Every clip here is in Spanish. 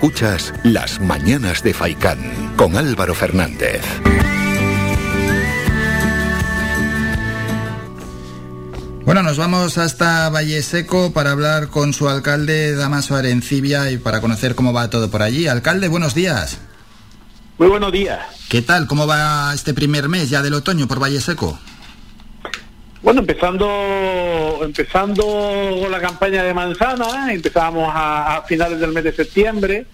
Escuchas Las Mañanas de Faicán con Álvaro Fernández. Bueno, nos vamos hasta Valle Seco para hablar con su alcalde Damaso Arencibia y para conocer cómo va todo por allí. Alcalde, buenos días. Muy buenos días. ¿Qué tal? ¿Cómo va este primer mes ya del otoño por Valle Seco? Bueno, empezando empezando la campaña de manzana, empezamos a, finales del mes de septiembre.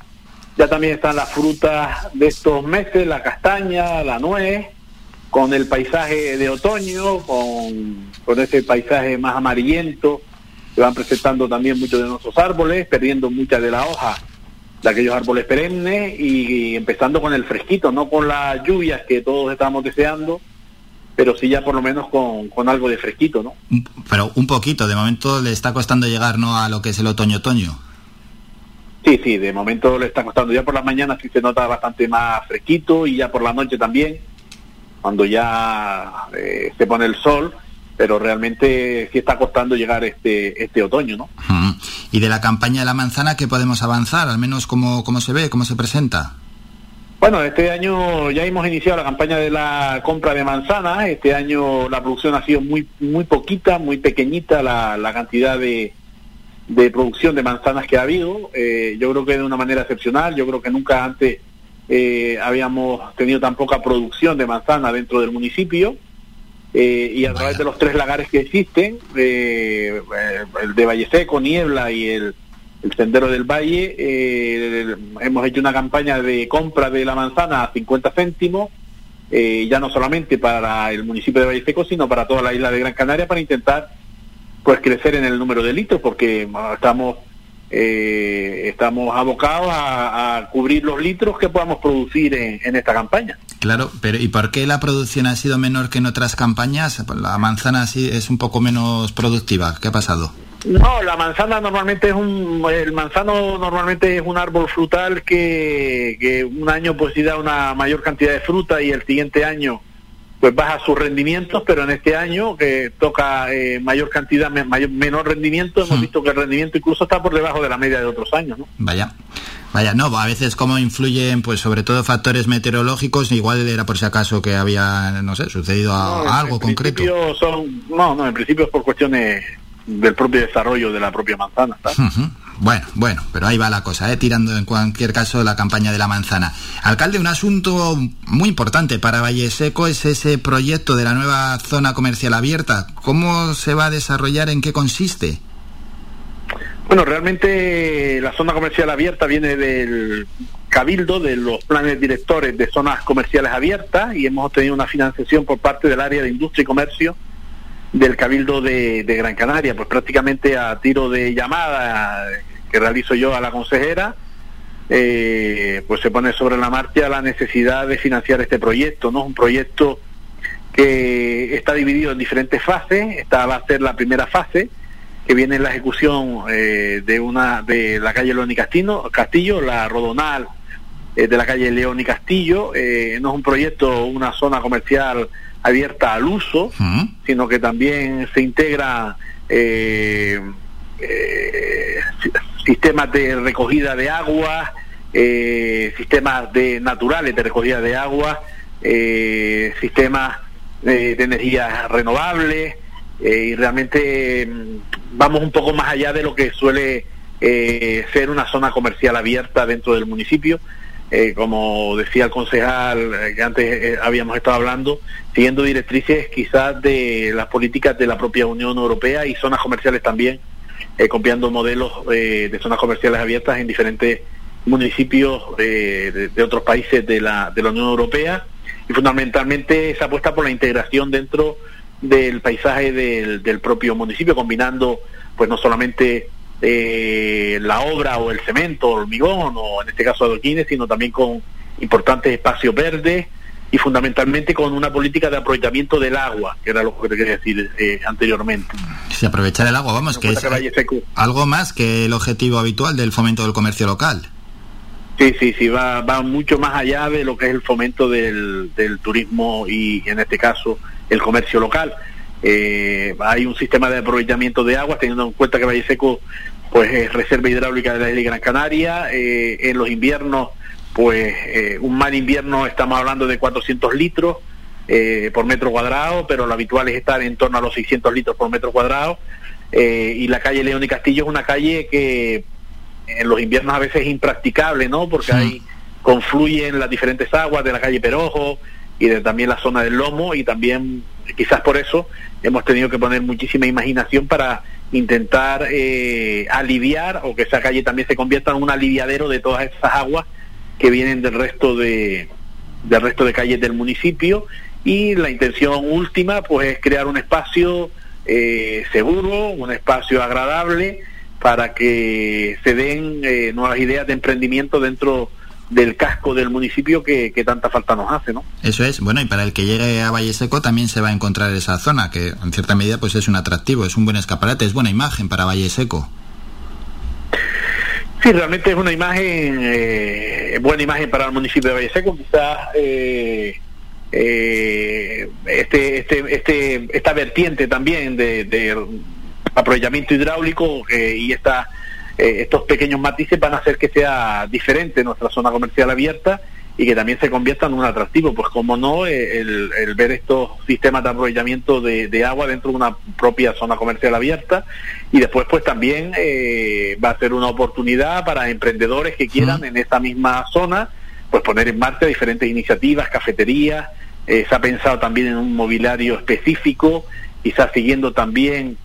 Ya también están las frutas de estos meses, la castaña, la nuez, con el paisaje de otoño, con, con ese paisaje más amarillento que van presentando también muchos de nuestros árboles, perdiendo muchas de las hojas de aquellos árboles perennes y empezando con el fresquito, no con las lluvias que todos estamos deseando, pero sí ya por lo menos con, algo de fresquito, ¿no? Pero un poquito, de momento le está costando llegar, ¿no?, a lo que es el otoño-otoño. Sí, sí, de momento le está costando. Ya por la mañana sí se nota bastante más fresquito y ya por la noche también, cuando ya eh, se pone el sol, pero realmente sí está costando llegar este, este otoño, ¿no? Y de la campaña de la manzana, ¿qué podemos avanzar? Al menos cómo, cómo se ve, cómo se presenta. Bueno, este año ya hemos iniciado la campaña de la compra de manzanas. Este año la producción ha sido muy muy poquita, muy pequeñita la, la cantidad de, de producción de manzanas que ha habido. Eh, yo creo que de una manera excepcional. Yo creo que nunca antes eh, habíamos tenido tan poca producción de manzana dentro del municipio. Eh, y a través de los tres lagares que existen, el de Valle Seco, Niebla y el el Sendero del Valle, eh, hemos hecho una campaña de compra de la manzana a 50 céntimos, eh, ya no solamente para el municipio de Valle Seco, sino para toda la isla de Gran Canaria, para intentar pues crecer en el número de litros, porque estamos eh, estamos abocados a, cubrir los litros que podamos producir en, en, esta campaña. Claro, pero ¿y por qué la producción ha sido menor que en otras campañas? La manzana así es un poco menos productiva. ¿Qué ha pasado? No, la manzana normalmente es un, el manzano normalmente es un árbol frutal que, que un año pues sí da una mayor cantidad de fruta y el siguiente año pues baja sus rendimientos, pero en este año que toca eh, mayor cantidad, mayor, menor rendimiento, hemos hmm. visto que el rendimiento incluso está por debajo de la media de otros años, ¿no? Vaya. Vaya, no, a veces como influyen, pues sobre todo factores meteorológicos, igual era por si acaso que había, no sé, sucedido algo concreto. Son, no, no, en principio es por cuestiones del propio desarrollo de la propia manzana. Bueno, bueno, pero ahí va la cosa, ¿eh? tirando en cualquier caso la campaña de la manzana. Alcalde, un asunto muy importante para Valle Seco es ese proyecto de la nueva zona comercial abierta. ¿Cómo se va a desarrollar? ¿En qué consiste? Bueno, realmente la zona comercial abierta viene del cabildo, de los planes directores de zonas comerciales abiertas y hemos obtenido una financiación por parte del área de industria y comercio del Cabildo de, Gran Canaria, pues prácticamente a tiro de llamada que realizo yo a la consejera, eh, pues se pone sobre la marcha la necesidad de financiar este proyecto, ¿no? Un proyecto que está dividido en diferentes fases, esta va a ser la primera fase, que viene en la ejecución eh, de una de la calle León y Castillo, Castillo la Rodonal eh, de la calle León y Castillo, no es un proyecto, una zona comercial abierta al uso, sino que también se integra eh, eh, sistemas de recogida de agua, eh, sistemas de naturales de recogida de agua, sistemas de energía renovable y realmente mm, vamos un poco más allá de lo que suele ser una zona comercial abierta dentro del municipio eh, como decía el concejal eh, que antes eh, habíamos estado hablando, siguiendo directrices quizás de las políticas de la propia Unión Europea y zonas comerciales también, copiando modelos de zonas comerciales abiertas en diferentes municipios de, otros países de la, de la Unión Europea. Y fundamentalmente esa apuesta por la integración dentro del paisaje del propio municipio, combinando pues no solamente eh, la obra o el cemento, hormigón o en este caso adoquines, sino también con importantes espacios verdes y fundamentalmente con una política de aprovechamiento del agua, que era lo que te quería decir eh, anteriormente. Sí, aprovechar el agua, vamos, que es algo más que el objetivo habitual del fomento del comercio local. Sí, sí, sí, va, va mucho más allá de lo que es el fomento del, del turismo y en este caso el comercio local. Eh, hay un sistema de aprovechamiento de agua, teniendo en cuenta que Valle Seco pues es reserva hidráulica de la isla Gran Canaria. Eh, en los inviernos, pues eh, un mal invierno estamos hablando de 400 litros eh, por metro cuadrado, pero lo habitual es estar en torno a los 600 litros por metro cuadrado. y la calle León y Castillo es una calle que en los inviernos a veces es impracticable, ¿no? Porque ahí confluyen las diferentes aguas de la calle Perojo y de también la zona del Lomo y también quizás por eso hemos tenido que poner muchísima imaginación para intentar eh, aliviar o que esa calle también se convierta en un aliviadero de todas esas aguas que vienen del resto de del resto de calles del municipio. Y la intención última pues es crear un espacio eh, seguro, un espacio agradable para que se den eh, nuevas ideas de emprendimiento dentro del casco del municipio que, tanta falta nos hace, ¿no? Eso es, bueno, y para el que llegue a Valle Seco también se va a encontrar esa zona, que en cierta medida pues es un atractivo, es un buen escaparate, es buena imagen para Valle Seco. Sí, realmente es una imagen, eh, buena imagen para el municipio de Valle Seco, quizás eh, eh, este, este, este, esta vertiente también de, de aprovechamiento hidráulico y esta eh, estos pequeños matices van a hacer que sea diferente nuestra zona comercial abierta y que también se convierta en un atractivo. Pues como no, eh, el, ver estos sistemas de arrollamiento de, agua dentro de una propia zona comercial abierta. Y después pues también eh, va a ser una oportunidad para emprendedores que quieran en esta misma zona pues poner en marcha diferentes iniciativas, cafeterías, se ha pensado también en un mobiliario específico, quizás siguiendo también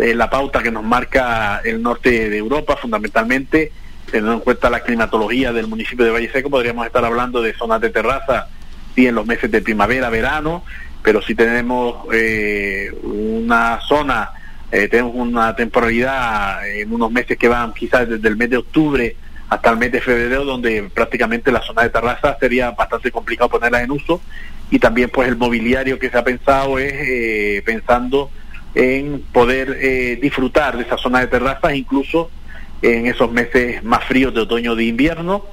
eh, la pauta que nos marca el norte de Europa, fundamentalmente, teniendo en cuenta la climatología del municipio de Valle Seco, podríamos estar hablando de zonas de terraza, sí, en los meses de primavera, verano, pero si tenemos eh, una zona, eh, tenemos una temporalidad en unos meses que van quizás desde el mes de octubre hasta el mes de febrero, donde prácticamente la zona de terraza sería bastante complicado ponerla en uso, y también pues el mobiliario que se ha pensado es pensando en poder eh, disfrutar de esa zona de terrazas, incluso en esos meses más fríos de otoño o de invierno,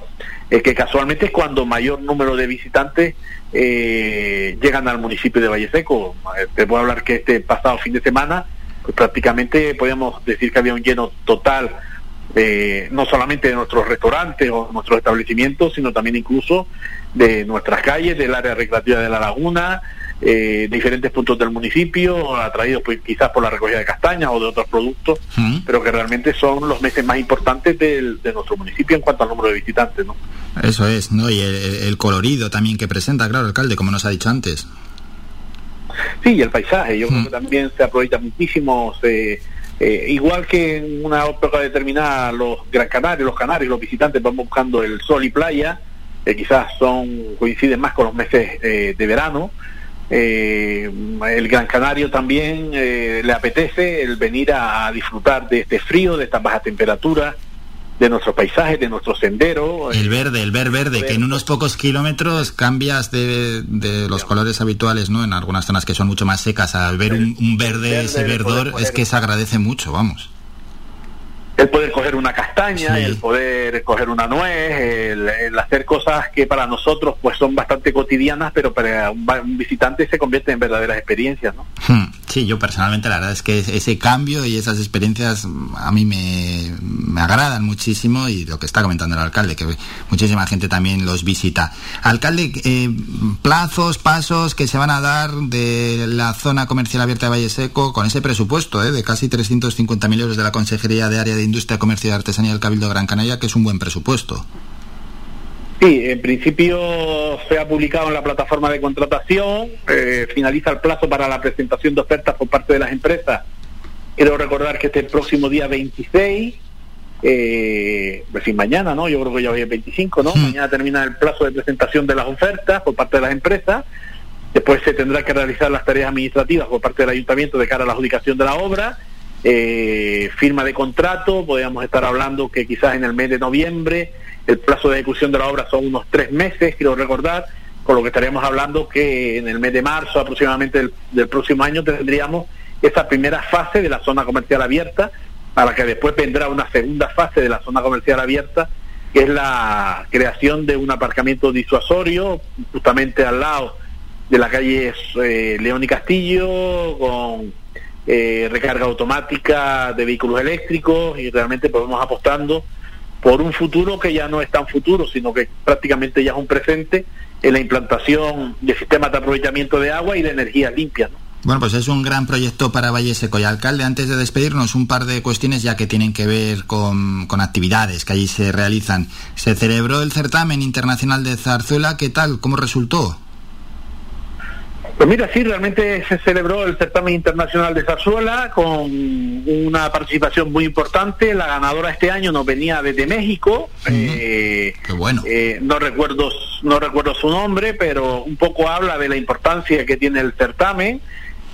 eh, que casualmente es cuando mayor número de visitantes eh, llegan al municipio de Valle Seco. Te puedo hablar que este pasado fin de semana, pues prácticamente podemos decir que había un lleno total, no solamente de nuestros restaurantes o nuestros establecimientos, sino también incluso de nuestras calles, del área recreativa de la laguna, eh, diferentes puntos del municipio, atraídos pues, quizás por la recogida de castañas o de otros productos, pero que realmente son los meses más importantes de nuestro municipio en cuanto al número de visitantes. ¿no? Eso es, ¿no? y el, colorido también que presenta, claro, alcalde, como nos ha dicho antes. Sí, y el paisaje, yo creo que también se aprovecha muchísimo. eh, igual que en una época determinada los Gran Canarios, los Canarios, los visitantes van buscando el sol y playa, que quizás son coinciden más con los meses eh, de verano, eh, el Gran Canario también eh, le apetece el venir a, disfrutar de este frío, de estas bajas temperaturas, de nuestros paisajes, de nuestros senderos. El verde, el ver verde, que en unos pocos kilómetros cambias de, los colores habituales, ¿no? En algunas zonas que son mucho más secas, al ver un, verde, ese verdor, es que se agradece mucho, vamos el poder coger una castaña, el poder coger una nuez, el, hacer cosas que para nosotros pues son bastante cotidianas, pero para un, visitante se convierten en verdaderas experiencias, ¿no? Hmm. Sí, yo personalmente la verdad es que ese cambio y esas experiencias a mí me, agradan muchísimo y lo que está comentando el alcalde, que muchísima gente también los visita. Alcalde, eh, plazos, pasos que se van a dar de la zona comercial abierta de Valle Seco con ese presupuesto eh, de casi 350.000 euros de la Consejería de Área de Industria, Comercio y Artesanía del Cabildo Gran Canaria, que es un buen presupuesto. Sí, en principio se ha publicado en la plataforma de contratación, eh, finaliza el plazo para la presentación de ofertas por parte de las empresas. Quiero recordar que este próximo día 26, eh, fin mañana, ¿no? Yo creo que ya hoy es 25, ¿no? Mañana termina el plazo de presentación de las ofertas por parte de las empresas. Después se tendrá que realizar las tareas administrativas por parte del ayuntamiento de cara a la adjudicación de la obra. Eh, firma de contrato, podríamos estar hablando que quizás en el mes de noviembre el plazo de ejecución de la obra son unos tres meses, quiero recordar, con lo que estaríamos hablando que en el mes de marzo aproximadamente del, próximo año tendríamos esa primera fase de la zona comercial abierta, para que después vendrá una segunda fase de la zona comercial abierta, que es la creación de un aparcamiento disuasorio justamente al lado de la calle eh, León y Castillo, con eh, recarga automática de vehículos eléctricos y realmente vamos apostando por un futuro que ya no es tan futuro, sino que prácticamente ya es un presente en la implantación de sistemas de aprovechamiento de agua y de energía limpia. Bueno, pues es un gran proyecto para Valle Seco. Y alcalde, antes de despedirnos, un par de cuestiones ya que tienen que ver con, con, actividades que allí se realizan. Se celebró el certamen internacional de zarzuela. ¿Qué tal? ¿Cómo resultó? Pues mira, sí, realmente se celebró el certamen internacional de zarzuela con una participación muy importante. La ganadora este año nos venía desde México. eh, Qué bueno. Eh, no recuerdo no recuerdo su nombre, pero un poco habla de la importancia que tiene el certamen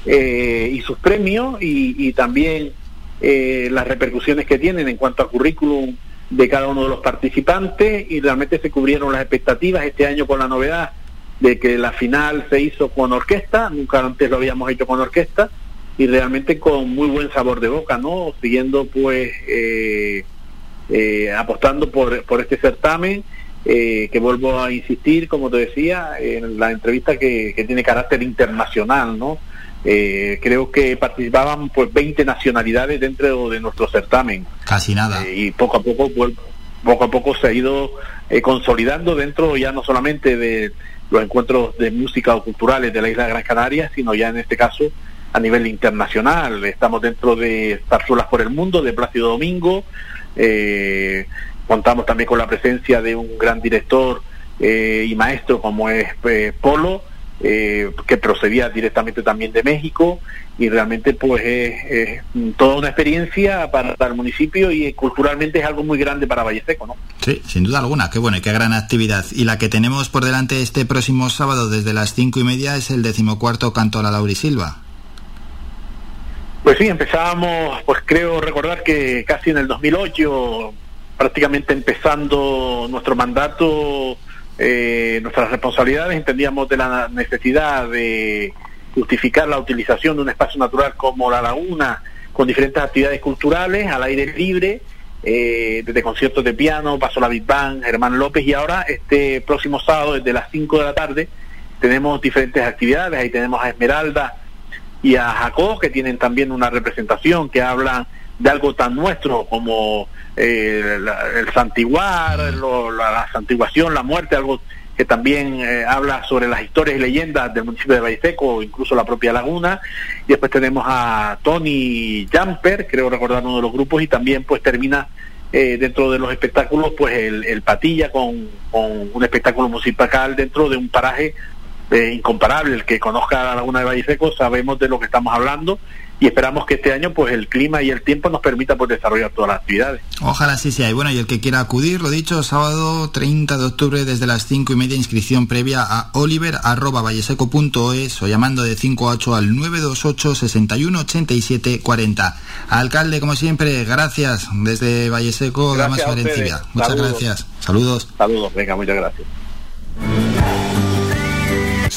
eh, y sus premios y, y también eh, las repercusiones que tienen en cuanto a currículum de cada uno de los participantes y realmente se cubrieron las expectativas este año con la novedad de que la final se hizo con orquesta, nunca antes lo habíamos hecho con orquesta, y realmente con muy buen sabor de boca, ¿no? Siguiendo pues eh, eh, apostando por, por este certamen, eh, que vuelvo a insistir, como te decía, en la entrevista que, que tiene carácter internacional, ¿no? Eh, creo que participaban pues 20 nacionalidades dentro de nuestro certamen. Casi nada. Eh, y poco a poco, pues, poco a poco se ha ido eh, consolidando dentro ya no solamente de los encuentros de música o culturales de la isla de Gran Canaria, sino ya en este caso a nivel internacional. Estamos dentro de Zarzuelas por el Mundo, de Plácido Domingo. Eh, contamos también con la presencia de un gran director eh, y maestro como es eh, que procedía directamente también de México y realmente pues es, toda una experiencia para el municipio y culturalmente es algo muy grande para Valle Seco, ¿no? Sí, sin duda alguna, qué bueno y qué gran actividad. Y la que tenemos por delante este próximo sábado desde las cinco y media es el decimocuarto canto a la Laurisilva. Pues sí, empezábamos, pues creo recordar que casi en el 2008, prácticamente empezando nuestro mandato, eh, nuestras responsabilidades, entendíamos de la necesidad de justificar la utilización de un espacio natural como la laguna, con diferentes actividades culturales al aire libre, eh, desde conciertos de piano, pasó la Big Bang, Germán López, y ahora este próximo sábado, desde las 5 de la tarde, tenemos diferentes actividades, ahí tenemos a Esmeralda y a Jacob, que tienen también una representación que hablan de algo tan nuestro como eh, la, el santiguar, lo, la, santiguación, la muerte, algo que también eh, habla sobre las historias y leyendas del municipio de Valle Seco, incluso la propia laguna. Y después tenemos a Tony Jumper, creo recordar uno de los grupos, y también pues termina eh, dentro de los espectáculos pues el, el Patilla con, con, un espectáculo musical dentro de un paraje eh, incomparable. El que conozca la laguna de Valle Seco sabemos de lo que estamos hablando y esperamos que este año pues el clima y el tiempo nos permita pues desarrollar todas las actividades. Ojalá sí sea. Y bueno, y el que quiera acudir, lo dicho, sábado 30 de octubre desde las 5 y media, inscripción previa a oliver arroba valleseco.es o llamando de 5 a 8 al 928 61 87 40. Alcalde, como siempre, gracias desde Valleseco, Damas. Muchas Saludos. gracias. Saludos. Saludos, venga, muchas gracias.